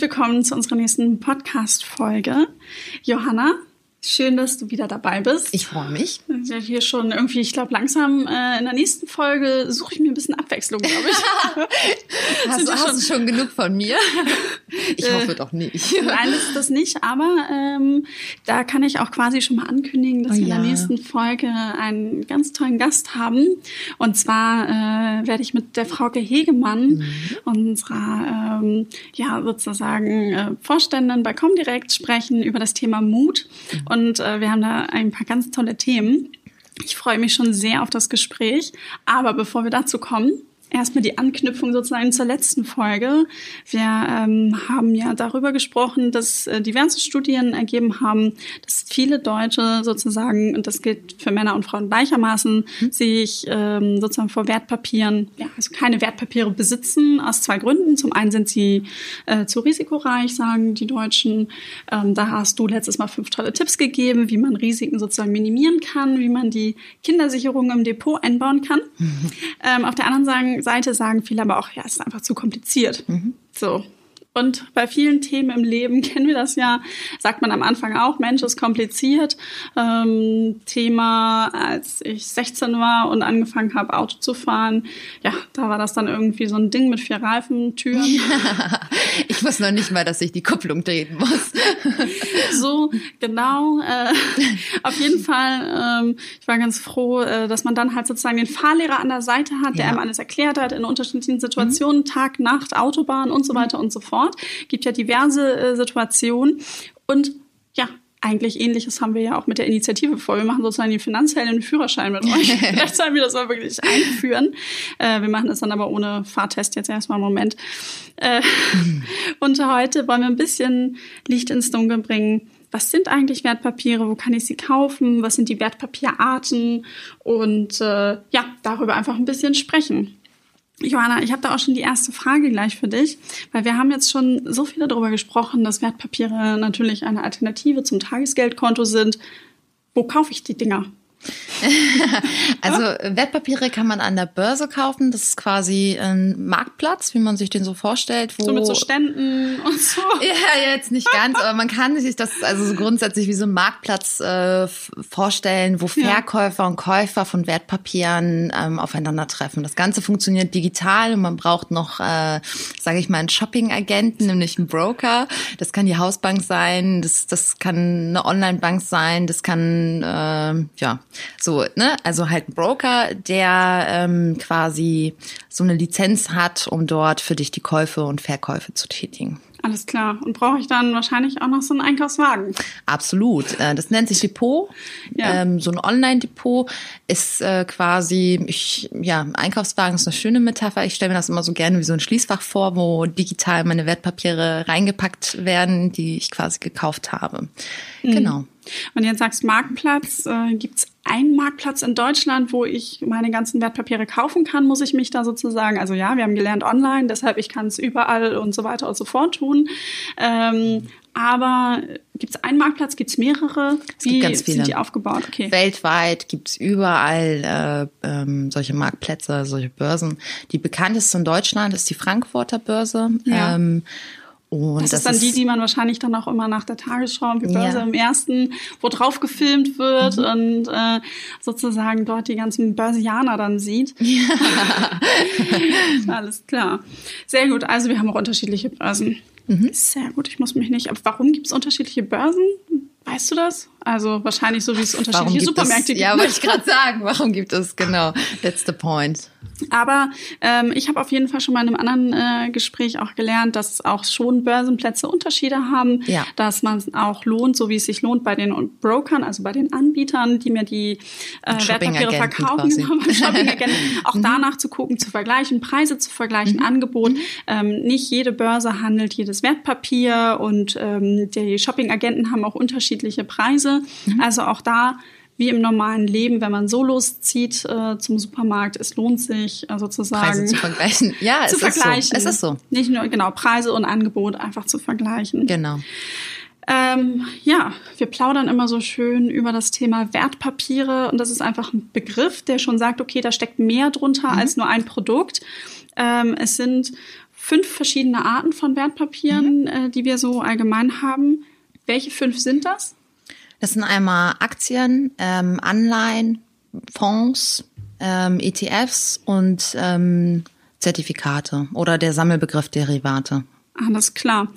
Herzlich willkommen zu unserer nächsten Podcast-Folge. Johanna, Schön, dass du wieder dabei bist. Ich freue mich. Ja, hier schon irgendwie, ich glaube, langsam äh, in der nächsten Folge suche ich mir ein bisschen Abwechslung, glaube ich. hast, du, hast du schon genug von mir? Ich äh, hoffe doch nicht. Nein, das ist das nicht, aber ähm, da kann ich auch quasi schon mal ankündigen, dass oh, wir ja. in der nächsten Folge einen ganz tollen Gast haben. Und zwar äh, werde ich mit der Frauke Hegemann, mhm. unserer ähm, ja sozusagen äh, Vorständin bei Comdirect, sprechen über das Thema Mut. Mhm und äh, wir haben da ein paar ganz tolle Themen. Ich freue mich schon sehr auf das Gespräch. Aber bevor wir dazu kommen, erstmal die Anknüpfung sozusagen zur letzten Folge. Wir ähm, haben ja darüber gesprochen, dass äh, diverse Studien ergeben haben, dass viele Deutsche sozusagen, und das gilt für Männer und Frauen gleichermaßen, mhm. sich ähm, sozusagen vor Wertpapieren, ja, also keine Wertpapiere besitzen, aus zwei Gründen. Zum einen sind sie äh, zu risikoreich, sagen die Deutschen. Ähm, da hast du letztes Mal fünf tolle Tipps gegeben, wie man Risiken sozusagen minimieren kann, wie man die Kindersicherung im Depot einbauen kann. Mhm. Ähm, auf der anderen Seite Seite sagen viele aber auch, ja, es ist einfach zu kompliziert. Mhm. So. Und bei vielen Themen im Leben kennen wir das ja, sagt man am Anfang auch, Mensch ist kompliziert. Ähm, Thema, als ich 16 war und angefangen habe, Auto zu fahren, ja, da war das dann irgendwie so ein Ding mit vier Reifentüren. Ja, ich wusste noch nicht mal, dass ich die Kupplung drehen muss. so, genau. Äh, auf jeden Fall, ähm, ich war ganz froh, äh, dass man dann halt sozusagen den Fahrlehrer an der Seite hat, der ja. einem alles erklärt hat in unterschiedlichen Situationen, mhm. Tag, Nacht, Autobahn und so weiter und so fort fort. Gibt ja diverse äh, Situationen. Und ja, eigentlich ähnliches haben wir ja auch mit der Initiative vor. Wir machen sozusagen die finanziellen Führerschein mit euch. Vielleicht sollen wir das mal wirklich einführen. Äh, wir machen das dann aber ohne Fahrtest jetzt erstmal einen Moment. Äh, und heute wollen wir ein bisschen Licht ins Dunkel bringen. Was sind eigentlich Wertpapiere? Wo kann ich sie kaufen? Was sind die Wertpapierarten? Und äh, ja, darüber einfach ein bisschen sprechen. Johanna, ich habe da auch schon die erste Frage gleich für dich, weil wir haben jetzt schon so viel darüber gesprochen, dass Wertpapiere natürlich eine Alternative zum Tagesgeldkonto sind. Wo kaufe ich die Dinger? also Wertpapiere kann man an der Börse kaufen. Das ist quasi ein Marktplatz, wie man sich den so vorstellt. Wo so mit so Ständen und so. Ja, jetzt nicht ganz, aber man kann sich das also so grundsätzlich wie so ein Marktplatz äh, vorstellen, wo Verkäufer ja. und Käufer von Wertpapieren ähm, aufeinandertreffen. Das Ganze funktioniert digital und man braucht noch, äh, sage ich mal, einen Shopping-Agenten, nämlich einen Broker. Das kann die Hausbank sein, das, das kann eine Online-Bank sein, das kann äh, ja so, ne? Also halt ein Broker, der ähm, quasi so eine Lizenz hat, um dort für dich die Käufe und Verkäufe zu tätigen. Alles klar. Und brauche ich dann wahrscheinlich auch noch so einen Einkaufswagen? Absolut. Äh, das nennt sich Depot. Ja. Ähm, so ein Online-Depot ist äh, quasi, ich, ja, Einkaufswagen ist eine schöne Metapher. Ich stelle mir das immer so gerne wie so ein Schließfach vor, wo digital meine Wertpapiere reingepackt werden, die ich quasi gekauft habe. Mhm. Genau. Und jetzt sagst Marktplatz, äh, gibt es einen Marktplatz in Deutschland, wo ich meine ganzen Wertpapiere kaufen kann? Muss ich mich da sozusagen, also ja, wir haben gelernt online, deshalb ich kann es überall und so weiter und so fort tun. Ähm, aber gibt es einen Marktplatz, gibt es mehrere? Es Wie ganz viele. sind die aufgebaut? Okay. Weltweit gibt es überall äh, ähm, solche Marktplätze, solche Börsen. Die bekannteste in Deutschland ist die Frankfurter Börse. Ja. Ähm, und das, das ist dann ist die, die man wahrscheinlich dann auch immer nach der Tagesschau die Börse ja. im ersten, wo drauf gefilmt wird mhm. und äh, sozusagen dort die ganzen Börsianer dann sieht. Ja. Alles klar. Sehr gut. Also wir haben auch unterschiedliche Börsen. Mhm. Sehr gut. Ich muss mich nicht. Aber warum gibt es unterschiedliche Börsen? Weißt du das? Also wahrscheinlich so wie es unterschiedliche Supermärkte gibt. Ja, wollte ich gerade sagen. Warum gibt es genau? That's the point. Aber ähm, ich habe auf jeden Fall schon mal in einem anderen äh, Gespräch auch gelernt, dass auch schon Börsenplätze Unterschiede haben, ja. dass man auch lohnt, so wie es sich lohnt bei den Brokern, also bei den Anbietern, die mir die äh, Wertpapiere verkaufen, Shopping-Agenten, auch mhm. danach zu gucken, zu vergleichen, Preise zu vergleichen, mhm. Angebot. Mhm. Ähm, nicht jede Börse handelt jedes Wertpapier und ähm, die Shopping-Agenten haben auch unterschiedliche Preise. Mhm. Also auch da wie im normalen Leben, wenn man so loszieht äh, zum Supermarkt, es lohnt sich äh, sozusagen Preise zu vergleichen. Ja, zu es vergleichen. Ist so. Es ist so. Nicht nur genau Preise und Angebot einfach zu vergleichen. Genau. Ähm, ja, wir plaudern immer so schön über das Thema Wertpapiere und das ist einfach ein Begriff, der schon sagt, okay, da steckt mehr drunter mhm. als nur ein Produkt. Ähm, es sind fünf verschiedene Arten von Wertpapieren, mhm. äh, die wir so allgemein haben. Welche fünf sind das? Das sind einmal Aktien, ähm, Anleihen, Fonds, ähm, ETFs und ähm, Zertifikate oder der Sammelbegriff Derivate. Alles klar.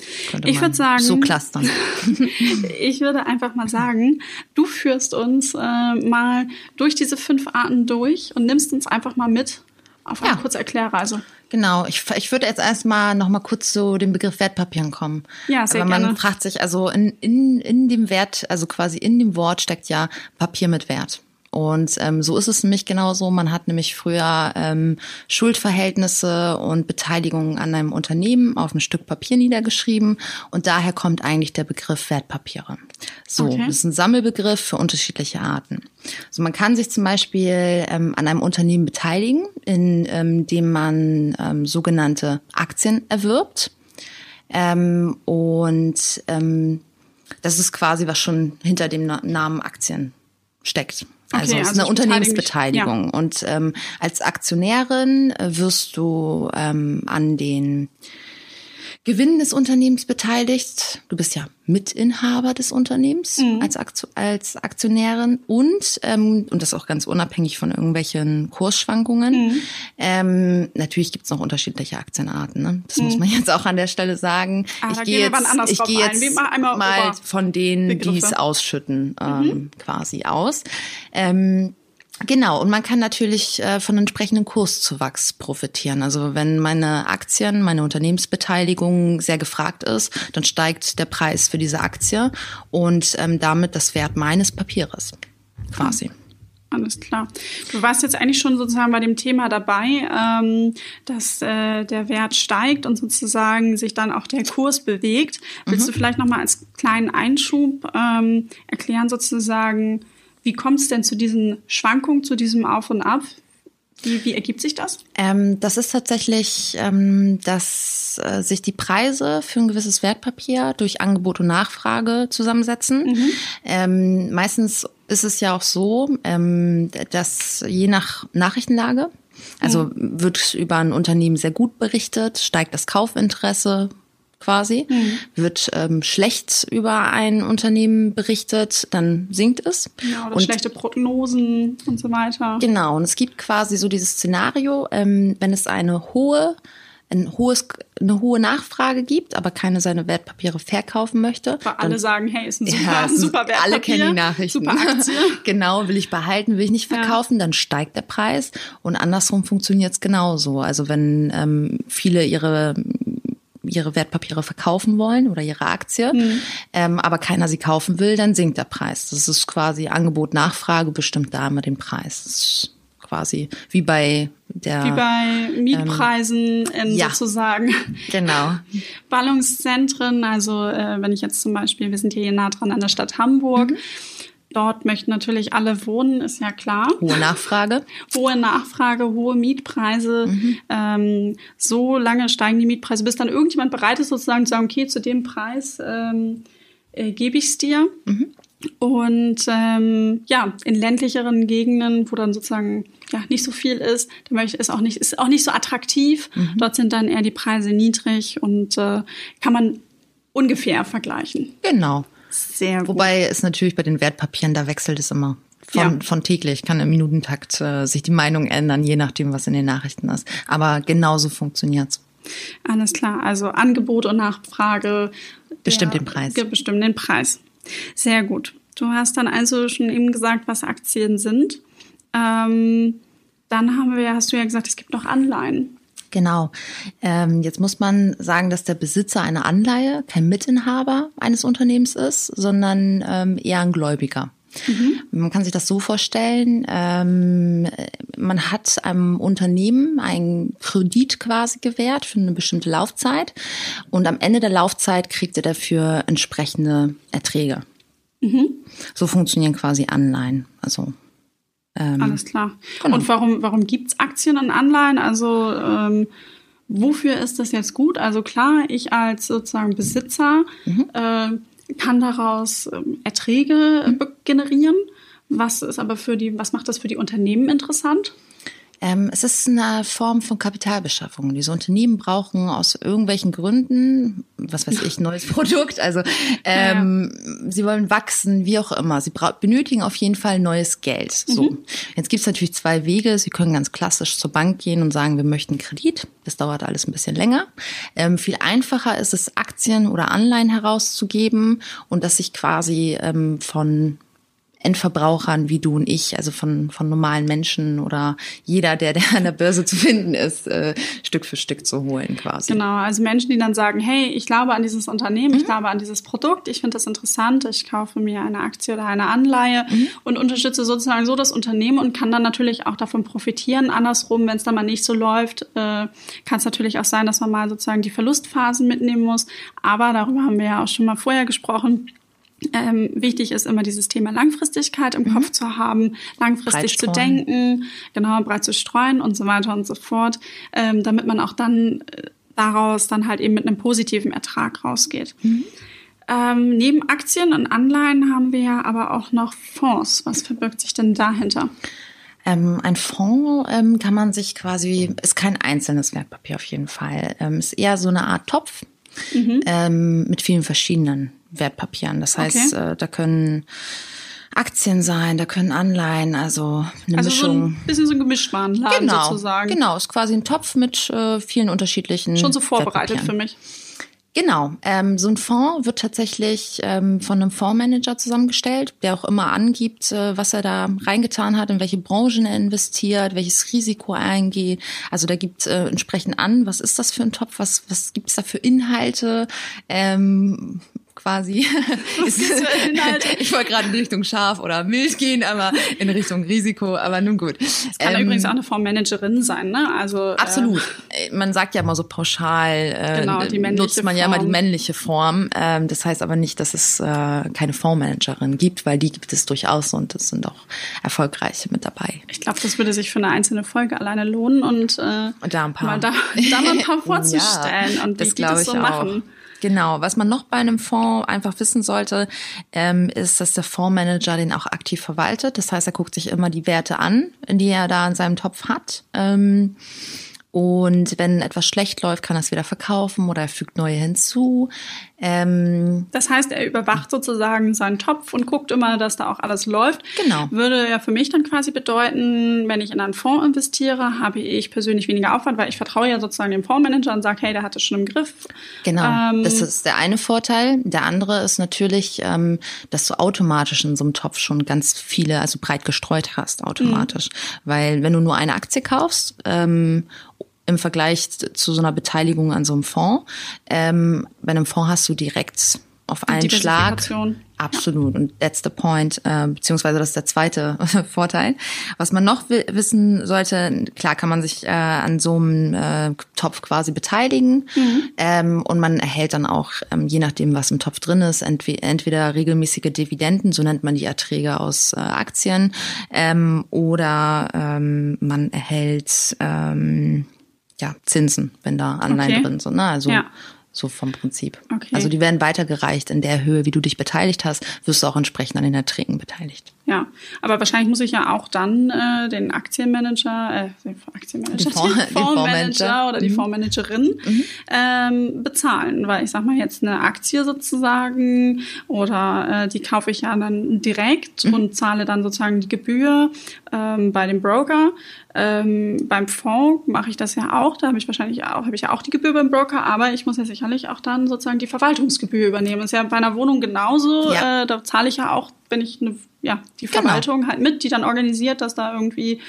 ich würde sagen. So clustern. ich würde einfach mal sagen, du führst uns äh, mal durch diese fünf Arten durch und nimmst uns einfach mal mit auf eine ja. kurze Erklärreise. Genau, ich, ich würde jetzt erstmal noch mal kurz zu dem Begriff Wertpapieren kommen. Ja, sehr Aber man gerne. fragt sich, also in, in, in dem Wert, also quasi in dem Wort steckt ja Papier mit Wert. Und ähm, so ist es nämlich genauso. Man hat nämlich früher ähm, Schuldverhältnisse und Beteiligungen an einem Unternehmen auf ein Stück Papier niedergeschrieben. Und daher kommt eigentlich der Begriff Wertpapiere. So, okay. das ist ein Sammelbegriff für unterschiedliche Arten. So, man kann sich zum Beispiel ähm, an einem Unternehmen beteiligen, in ähm, dem man ähm, sogenannte Aktien erwirbt. Ähm, und ähm, das ist quasi, was schon hinter dem Namen Aktien steckt. Also okay, es ist also eine Unternehmensbeteiligung. Ja. Und ähm, als Aktionärin äh, wirst du ähm, an den Gewinn des Unternehmens beteiligt. Du bist ja Mitinhaber des Unternehmens mhm. als, als Aktionärin und, ähm, und das auch ganz unabhängig von irgendwelchen Kursschwankungen. Mhm. Ähm, natürlich gibt's noch unterschiedliche Aktienarten. Ne? Das mhm. muss man jetzt auch an der Stelle sagen. Ah, ich gehe jetzt, ich gehe jetzt mal von denen, die es ausschütten, ähm, mhm. quasi aus. Ähm, Genau, und man kann natürlich äh, von entsprechenden Kurszuwachs profitieren. Also wenn meine Aktien, meine Unternehmensbeteiligung sehr gefragt ist, dann steigt der Preis für diese Aktie und ähm, damit das Wert meines Papieres quasi. Alles klar. Du warst jetzt eigentlich schon sozusagen bei dem Thema dabei, ähm, dass äh, der Wert steigt und sozusagen sich dann auch der Kurs bewegt. Willst mhm. du vielleicht nochmal als kleinen Einschub ähm, erklären sozusagen, wie kommt es denn zu diesen Schwankungen, zu diesem Auf und Ab? Wie, wie ergibt sich das? Ähm, das ist tatsächlich, ähm, dass äh, sich die Preise für ein gewisses Wertpapier durch Angebot und Nachfrage zusammensetzen. Mhm. Ähm, meistens ist es ja auch so, ähm, dass je nach Nachrichtenlage, also mhm. wird über ein Unternehmen sehr gut berichtet, steigt das Kaufinteresse, quasi. Mhm. Wird ähm, schlecht über ein Unternehmen berichtet, dann sinkt es. Oder und, schlechte Prognosen und so weiter. Genau, und es gibt quasi so dieses Szenario, ähm, wenn es eine hohe ein hohes, eine hohe Nachfrage gibt, aber keine seine Wertpapiere verkaufen möchte. Weil alle sagen, hey, ist ein super, ja, super Wertpapier. Alle kennen die Nachrichten. Super Aktie. genau, will ich behalten, will ich nicht verkaufen, ja. dann steigt der Preis. Und andersrum funktioniert es genauso. Also wenn ähm, viele ihre ihre Wertpapiere verkaufen wollen oder ihre Aktie, mhm. ähm, aber keiner sie kaufen will, dann sinkt der Preis. Das ist quasi Angebot, Nachfrage bestimmt da immer den Preis. Das ist quasi wie bei der wie bei Mietpreisen ähm, ja, sozusagen. Genau. Ballungszentren, also äh, wenn ich jetzt zum Beispiel, wir sind hier nah dran an der Stadt Hamburg. Mhm Dort möchten natürlich alle wohnen, ist ja klar. Hohe Nachfrage. hohe Nachfrage, hohe Mietpreise. Mhm. Ähm, so lange steigen die Mietpreise, bis dann irgendjemand bereit ist, sozusagen zu sagen, okay, zu dem Preis ähm, äh, gebe ich es dir. Mhm. Und ähm, ja, in ländlicheren Gegenden, wo dann sozusagen ja nicht so viel ist, da möchte ist auch nicht ist auch nicht so attraktiv. Mhm. Dort sind dann eher die Preise niedrig und äh, kann man ungefähr vergleichen. Genau. Sehr gut. Wobei es natürlich bei den Wertpapieren, da wechselt es immer. Von, ja. von täglich kann im Minutentakt äh, sich die Meinung ändern, je nachdem, was in den Nachrichten ist. Aber genauso funktioniert's. Alles klar. Also Angebot und Nachfrage bestimmt den Preis. Bestimmt den Preis. Sehr gut. Du hast dann also schon eben gesagt, was Aktien sind. Ähm, dann haben wir, hast du ja gesagt, es gibt noch Anleihen. Genau. Ähm, jetzt muss man sagen, dass der Besitzer einer Anleihe kein Mitinhaber eines Unternehmens ist, sondern ähm, eher ein Gläubiger. Mhm. Man kann sich das so vorstellen, ähm, man hat einem Unternehmen einen Kredit quasi gewährt für eine bestimmte Laufzeit und am Ende der Laufzeit kriegt er dafür entsprechende Erträge. Mhm. So funktionieren quasi Anleihen. Also ähm, Alles klar. Genau. Und warum, warum gibt's Aktien und Anleihen? Also ähm, wofür ist das jetzt gut? Also klar, ich als sozusagen Besitzer mhm. äh, kann daraus ähm, Erträge mhm. generieren. Was ist aber für die, was macht das für die Unternehmen interessant? Ähm, es ist eine Form von Kapitalbeschaffung. Diese Unternehmen brauchen aus irgendwelchen Gründen, was weiß ich, neues Produkt. Also ähm, ja. sie wollen wachsen, wie auch immer. Sie benötigen auf jeden Fall neues Geld. So. Mhm. Jetzt gibt es natürlich zwei Wege. Sie können ganz klassisch zur Bank gehen und sagen, wir möchten Kredit. Das dauert alles ein bisschen länger. Ähm, viel einfacher ist es, Aktien oder Anleihen herauszugeben und das sich quasi ähm, von Endverbrauchern wie du und ich, also von, von normalen Menschen oder jeder, der, der an der Börse zu finden ist, äh, Stück für Stück zu holen quasi. Genau, also Menschen, die dann sagen, hey, ich glaube an dieses Unternehmen, mhm. ich glaube an dieses Produkt, ich finde das interessant, ich kaufe mir eine Aktie oder eine Anleihe mhm. und unterstütze sozusagen so das Unternehmen und kann dann natürlich auch davon profitieren. Andersrum, wenn es dann mal nicht so läuft, äh, kann es natürlich auch sein, dass man mal sozusagen die Verlustphasen mitnehmen muss. Aber darüber haben wir ja auch schon mal vorher gesprochen ähm, wichtig ist immer dieses Thema Langfristigkeit im mhm. Kopf zu haben, langfristig zu denken, genau, breit zu streuen und so weiter und so fort, ähm, damit man auch dann äh, daraus dann halt eben mit einem positiven Ertrag rausgeht. Mhm. Ähm, neben Aktien und Anleihen haben wir ja aber auch noch Fonds. Was verbirgt sich denn dahinter? Ähm, ein Fonds ähm, kann man sich quasi, ist kein einzelnes Wertpapier auf jeden Fall, ähm, ist eher so eine Art Topf mhm. ähm, mit vielen verschiedenen Wertpapieren. Das heißt, okay. äh, da können Aktien sein, da können Anleihen, also eine also Mischung. So ein bisschen so ein Gemischtwarenladen genau, sozusagen. Genau, ist quasi ein Topf mit äh, vielen unterschiedlichen. Schon so vorbereitet für mich. Genau, ähm, so ein Fonds wird tatsächlich ähm, von einem Fondsmanager zusammengestellt, der auch immer angibt, äh, was er da reingetan hat, in welche Branchen er investiert, welches Risiko er eingeht. Also da gibt äh, entsprechend an, was ist das für ein Topf, was, was gibt's da für Inhalte, ähm, quasi. ich wollte gerade in Richtung Schaf oder Milch gehen, aber in Richtung Risiko, aber nun gut. Es kann ähm, übrigens auch eine Fondsmanagerin sein, ne? Also äh, absolut. Äh, man sagt ja immer so pauschal, äh, genau, die nutzt man Form. ja immer die männliche Form. Ähm, das heißt aber nicht, dass es äh, keine Fondsmanagerin gibt, weil die gibt es durchaus und es sind auch erfolgreiche mit dabei. Ich glaube, das würde sich für eine einzelne Folge alleine lohnen und, äh, und da ein paar, mal da, da mal ein paar vorzustellen ja, und wie das die das so auch. Genau. Was man noch bei einem Fonds einfach wissen sollte, ähm, ist, dass der Fondsmanager den auch aktiv verwaltet. Das heißt, er guckt sich immer die Werte an, die er da in seinem Topf hat. Ähm, und wenn etwas schlecht läuft, kann er es wieder verkaufen oder er fügt neue hinzu. Ähm, das heißt, er überwacht sozusagen seinen Topf und guckt immer, dass da auch alles läuft. Genau. Würde ja für mich dann quasi bedeuten, wenn ich in einen Fonds investiere, habe ich persönlich weniger Aufwand, weil ich vertraue ja sozusagen dem Fondsmanager und sage, hey, der hat es schon im Griff. Genau. Ähm, das ist der eine Vorteil. Der andere ist natürlich, ähm, dass du automatisch in so einem Topf schon ganz viele, also breit gestreut hast, automatisch. Mhm. Weil wenn du nur eine Aktie kaufst ähm, im Vergleich zu so einer Beteiligung an so einem Fonds. Ähm, bei einem Fonds hast du direkt auf einen Schlag. Absolut. Und that's the point, äh, beziehungsweise das ist der zweite Vorteil. Was man noch wissen sollte, klar kann man sich äh, an so einem äh, Topf quasi beteiligen mhm. ähm, und man erhält dann auch, ähm, je nachdem, was im Topf drin ist, entweder, entweder regelmäßige Dividenden, so nennt man die Erträge aus äh, Aktien, ähm, oder ähm, man erhält ähm, ja, Zinsen, wenn da Anleihen okay. drin sind. Ne? Also ja. So vom Prinzip. Okay. Also die werden weitergereicht in der Höhe, wie du dich beteiligt hast, wirst du auch entsprechend an den Erträgen beteiligt. Ja, aber wahrscheinlich muss ich ja auch dann äh, den Aktienmanager, äh, den Aktienmanager, den, Fonds, den Fondsmanager oder die mhm. Fondsmanagerin mhm. ähm, bezahlen, weil ich sag mal jetzt eine Aktie sozusagen oder äh, die kaufe ich ja dann direkt mhm. und zahle dann sozusagen die Gebühr ähm, bei dem Broker. Ähm, beim Fonds mache ich das ja auch, da habe ich wahrscheinlich auch, habe ich ja auch die Gebühr beim Broker, aber ich muss ja sicherlich auch dann sozusagen die Verwaltungsgebühr übernehmen. Das ist ja bei einer Wohnung genauso, ja. äh, da zahle ich ja auch, wenn ich eine ja, die genau. Verwaltung genau. halt mit, die dann organisiert, dass da irgendwie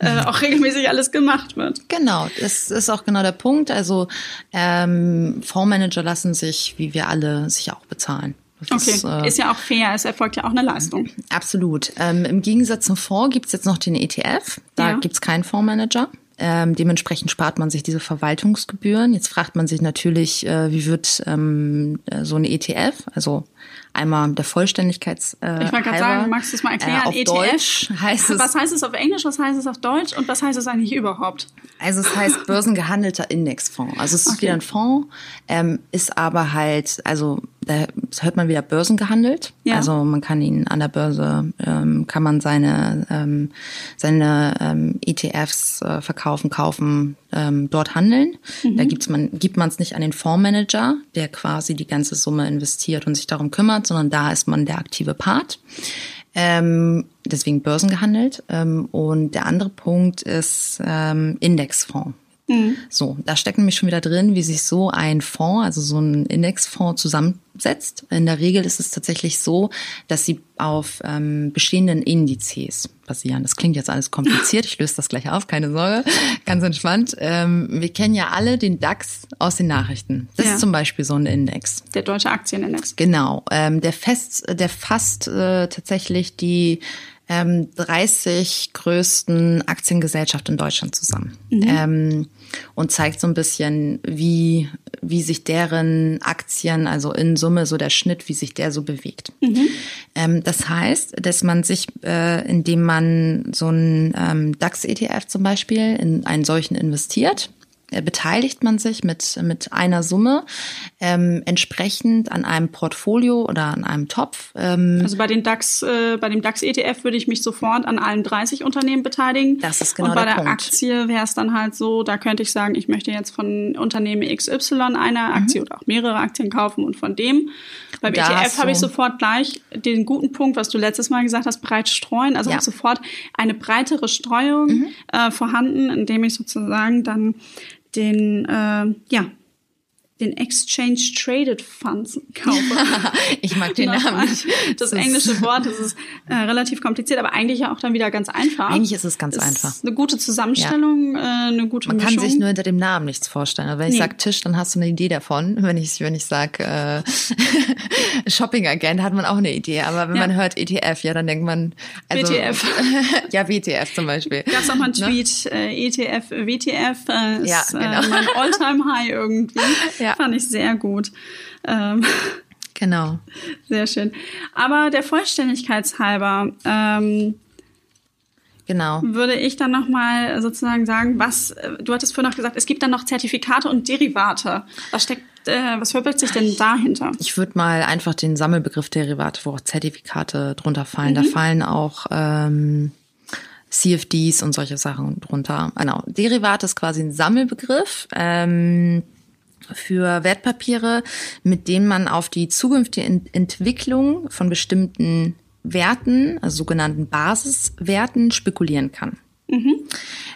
äh, auch regelmäßig alles gemacht wird. Genau, das ist auch genau der Punkt. Also ähm, Fondsmanager lassen sich, wie wir alle, sich auch bezahlen. Das okay, ist, äh, ist, ja auch fair, es erfolgt ja auch eine Leistung. Absolut. Ähm, Im Gegensatz zum Fonds gibt es jetzt noch den ETF, da ja. gibt es keinen Fondsmanager. Ähm, dementsprechend spart man sich diese Verwaltungsgebühren. Jetzt fragt man sich natürlich, äh, wie wird ähm, so ein ETF, also einmal der Vollständigkeits äh, Ich wollte gerade sagen, magst du es mal erklären? Äh, auf ETF? Deutsch heißt es. Was heißt es auf Englisch, was heißt es auf Deutsch und was heißt es eigentlich überhaupt? Also es heißt börsengehandelter Indexfonds. Also es ist okay. wieder ein Fonds, ähm, ist aber halt, also da hört man wieder Börsen gehandelt. Ja. Also man kann ihn an der Börse, ähm, kann man seine, ähm, seine ähm, ETFs äh, verkaufen, kaufen, ähm, dort handeln. Mhm. Da gibt's man, gibt man es nicht an den Fondsmanager, der quasi die ganze Summe investiert und sich darum kümmert, sondern da ist man der aktive Part. Ähm, deswegen Börsen gehandelt. Ähm, und der andere Punkt ist ähm, Indexfonds. Mhm. So, da steckt nämlich schon wieder drin, wie sich so ein Fonds, also so ein Indexfonds zusammensetzt. In der Regel ist es tatsächlich so, dass sie auf ähm, bestehenden Indizes basieren. Das klingt jetzt alles kompliziert, ich löse das gleich auf, keine Sorge, ganz entspannt. Ähm, wir kennen ja alle den DAX aus den Nachrichten. Das ja. ist zum Beispiel so ein Index. Der deutsche Aktienindex. Genau, ähm, der fest, der fasst äh, tatsächlich die ähm, 30 größten Aktiengesellschaften in Deutschland zusammen. Mhm. Ähm, und zeigt so ein bisschen, wie, wie sich deren Aktien, also in Summe so der Schnitt, wie sich der so bewegt. Mhm. Ähm, das heißt, dass man sich, äh, indem man so einen ähm, DAX-ETF zum Beispiel in einen solchen investiert, beteiligt man sich mit, mit einer Summe ähm, entsprechend an einem Portfolio oder an einem Topf. Ähm, also bei den DAX, äh, bei dem DAX ETF würde ich mich sofort an allen 30 Unternehmen beteiligen. Das ist genau Und bei der, der. Aktie wäre es dann halt so, da könnte ich sagen, ich möchte jetzt von Unternehmen XY eine mhm. Aktie mhm. oder auch mehrere Aktien kaufen und von dem. Beim da ETF habe ich sofort gleich den guten Punkt, was du letztes Mal gesagt hast, breit streuen. Also ja. sofort eine breitere Streuung mhm. äh, vorhanden, indem ich sozusagen dann den, äh, ja, den Exchange Traded Funds kaufe. ich mag den Namen nicht. Das, englische Wort, das ist äh, relativ kompliziert, aber eigentlich ja auch dann wieder ganz einfach. Eigentlich ist es ganz ist einfach. Eine gute Zusammenstellung, ja. äh, eine gute Man Mischung. kann sich nur hinter dem Namen nichts vorstellen. Aber wenn nee. ich sage Tisch, dann hast du eine Idee davon. Wenn ich wenn ich sage äh, Shopping Agent, hat man auch eine Idee. Aber wenn ja. man hört ETF, ja, dann denkt man also, WTF. ja, WTF zum Beispiel. Gab es auch mal einen ne? Tweet, ne? äh, ETF, WTF äh, ist ja, genau. äh, mein Alltime High irgendwie. Ja. Fand ich sehr gut. Ähm, genau. Sehr schön. Aber der Vollständigkeit halber, ähm, Genau. Würde ich dann nochmal sozusagen sagen, was, äh, du hattest vorhin noch gesagt, es gibt dann noch Zertifikate und Derivate. Was steckt, äh, was verbirgt sich denn dahinter? Ich würde mal einfach den Sammelbegriff Derivate, wo auch Zertifikate drunter fallen. Mhm. Da fallen auch ähm, CFDs und solche Sachen drunter. Genau. Derivate ist quasi ein Sammelbegriff. Ähm, für Wertpapiere, mit denen man auf die zukünftige Entwicklung von bestimmten Werten, also sogenannten Basiswerten, spekulieren kann. Mhm.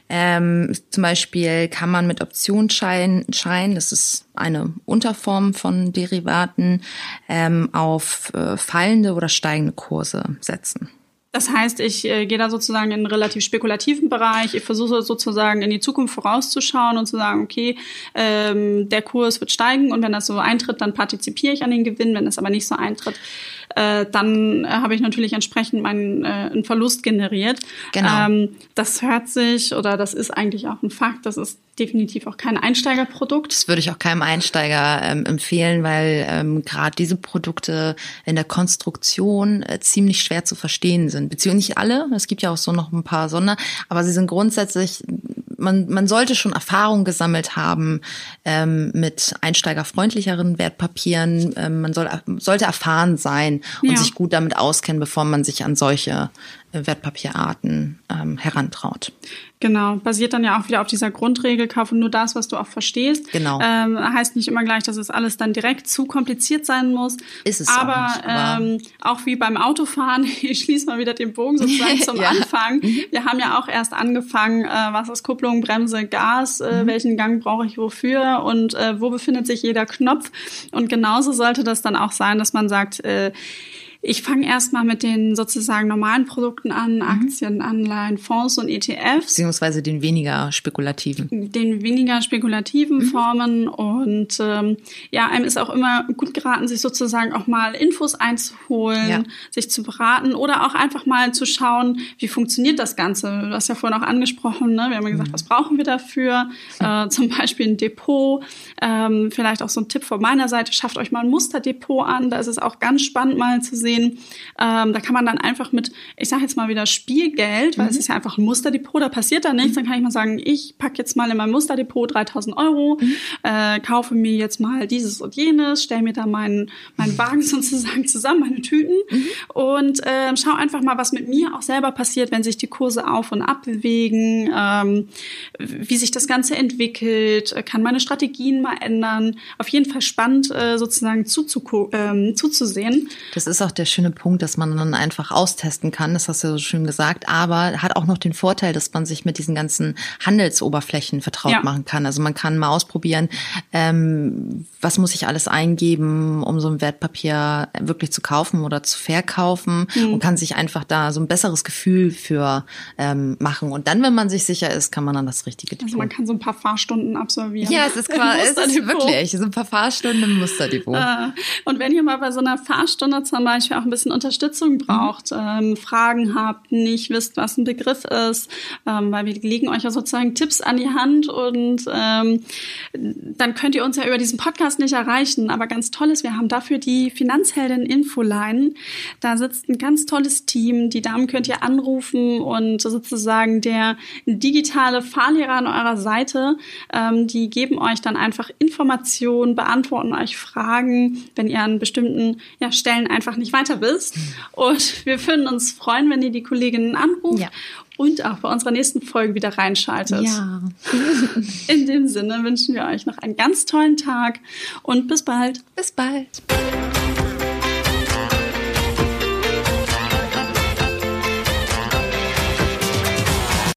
Ähm, zum Beispiel kann man mit Optionsschein, Schein, das ist eine Unterform von Derivaten, ähm, auf äh, fallende oder steigende Kurse setzen. Das heißt, ich äh, gehe da sozusagen in einen relativ spekulativen Bereich. Ich versuche sozusagen in die Zukunft vorauszuschauen und zu sagen, okay, ähm, der Kurs wird steigen und wenn das so eintritt, dann partizipiere ich an den Gewinn. Wenn das aber nicht so eintritt, äh, dann äh, habe ich natürlich entsprechend meinen äh, einen Verlust generiert. Genau. Ähm, das hört sich oder das ist eigentlich auch ein Fakt. Das ist definitiv auch kein Einsteigerprodukt. Das würde ich auch keinem Einsteiger ähm, empfehlen, weil ähm, gerade diese Produkte in der Konstruktion äh, ziemlich schwer zu verstehen sind. Beziehungsweise nicht alle. Es gibt ja auch so noch ein paar Sonder, aber sie sind grundsätzlich man, man sollte schon Erfahrung gesammelt haben ähm, mit einsteigerfreundlicheren Wertpapieren. Ähm, man soll, sollte erfahren sein und ja. sich gut damit auskennen, bevor man sich an solche Wertpapierarten ähm, herantraut. Genau, basiert dann ja auch wieder auf dieser Grundregel, kaufe nur das, was du auch verstehst. Genau. Ähm, heißt nicht immer gleich, dass es alles dann direkt zu kompliziert sein muss. Ist es aber, auch, nicht, aber ähm, auch wie beim Autofahren, ich schließe mal wieder den Bogen sozusagen zum ja. Anfang. Mhm. Wir haben ja auch erst angefangen, äh, was ist Kupplung, Bremse, Gas, äh, mhm. welchen Gang brauche ich wofür und äh, wo befindet sich jeder Knopf. Und genauso sollte das dann auch sein, dass man sagt, äh, ich fange erstmal mit den sozusagen normalen Produkten an, mhm. Aktien, Anleihen, Fonds und ETFs. Beziehungsweise den weniger spekulativen. Den weniger spekulativen mhm. Formen. Und ähm, ja, einem ist auch immer gut geraten, sich sozusagen auch mal Infos einzuholen, ja. sich zu beraten oder auch einfach mal zu schauen, wie funktioniert das Ganze. Du hast ja vorhin auch angesprochen, ne? wir haben ja gesagt, mhm. was brauchen wir dafür? Äh, zum Beispiel ein Depot. Ähm, vielleicht auch so ein Tipp von meiner Seite, schafft euch mal ein Musterdepot an. Da ist es auch ganz spannend mal zu sehen, sehen. Ähm, da kann man dann einfach mit, ich sage jetzt mal wieder Spielgeld, weil mhm. es ist ja einfach ein Musterdepot, da passiert da nichts. Mhm. Dann kann ich mal sagen, ich packe jetzt mal in mein Musterdepot 3000 Euro, mhm. äh, kaufe mir jetzt mal dieses und jenes, stelle mir da meinen, meinen Wagen sozusagen zusammen, meine Tüten mhm. und äh, schau einfach mal, was mit mir auch selber passiert, wenn sich die Kurse auf und ab bewegen, ähm, wie sich das Ganze entwickelt, kann meine Strategien mal ändern. Auf jeden Fall spannend, äh, sozusagen zuzuko ähm, zuzusehen. Das ist auch der schöne Punkt, dass man dann einfach austesten kann, das hast du ja so schön gesagt, aber hat auch noch den Vorteil, dass man sich mit diesen ganzen Handelsoberflächen vertraut ja. machen kann. Also man kann mal ausprobieren, ähm, was muss ich alles eingeben, um so ein Wertpapier wirklich zu kaufen oder zu verkaufen mhm. und kann sich einfach da so ein besseres Gefühl für ähm, machen. Und dann, wenn man sich sicher ist, kann man dann das Richtige tun. Also man kann so ein paar Fahrstunden absolvieren. Ja, es ist quasi, es ist wirklich so ein paar Fahrstunden im Musterdepot. Äh, und wenn ihr mal bei so einer Fahrstunde zum Beispiel auch ein bisschen Unterstützung mhm. braucht, mhm. ähm, Fragen habt, nicht wisst, was ein Begriff ist, ähm, weil wir legen euch ja sozusagen Tipps an die Hand und ähm, dann könnt ihr uns ja über diesen Podcast nicht erreichen. Aber ganz toll ist, wir haben dafür die Finanzheldin Infoline. Da sitzt ein ganz tolles Team. Die Damen könnt ihr anrufen und sozusagen der digitale Fahrlehrer an eurer Seite, ähm, die geben euch dann einfach Informationen, beantworten euch Fragen, wenn ihr an bestimmten ja, Stellen einfach nicht weiter wisst. Und wir würden uns freuen, wenn ihr die Kolleginnen anruft. Ja und auch bei unserer nächsten Folge wieder reinschaltet. Ja. In dem Sinne wünschen wir euch noch einen ganz tollen Tag und bis bald. Bis bald.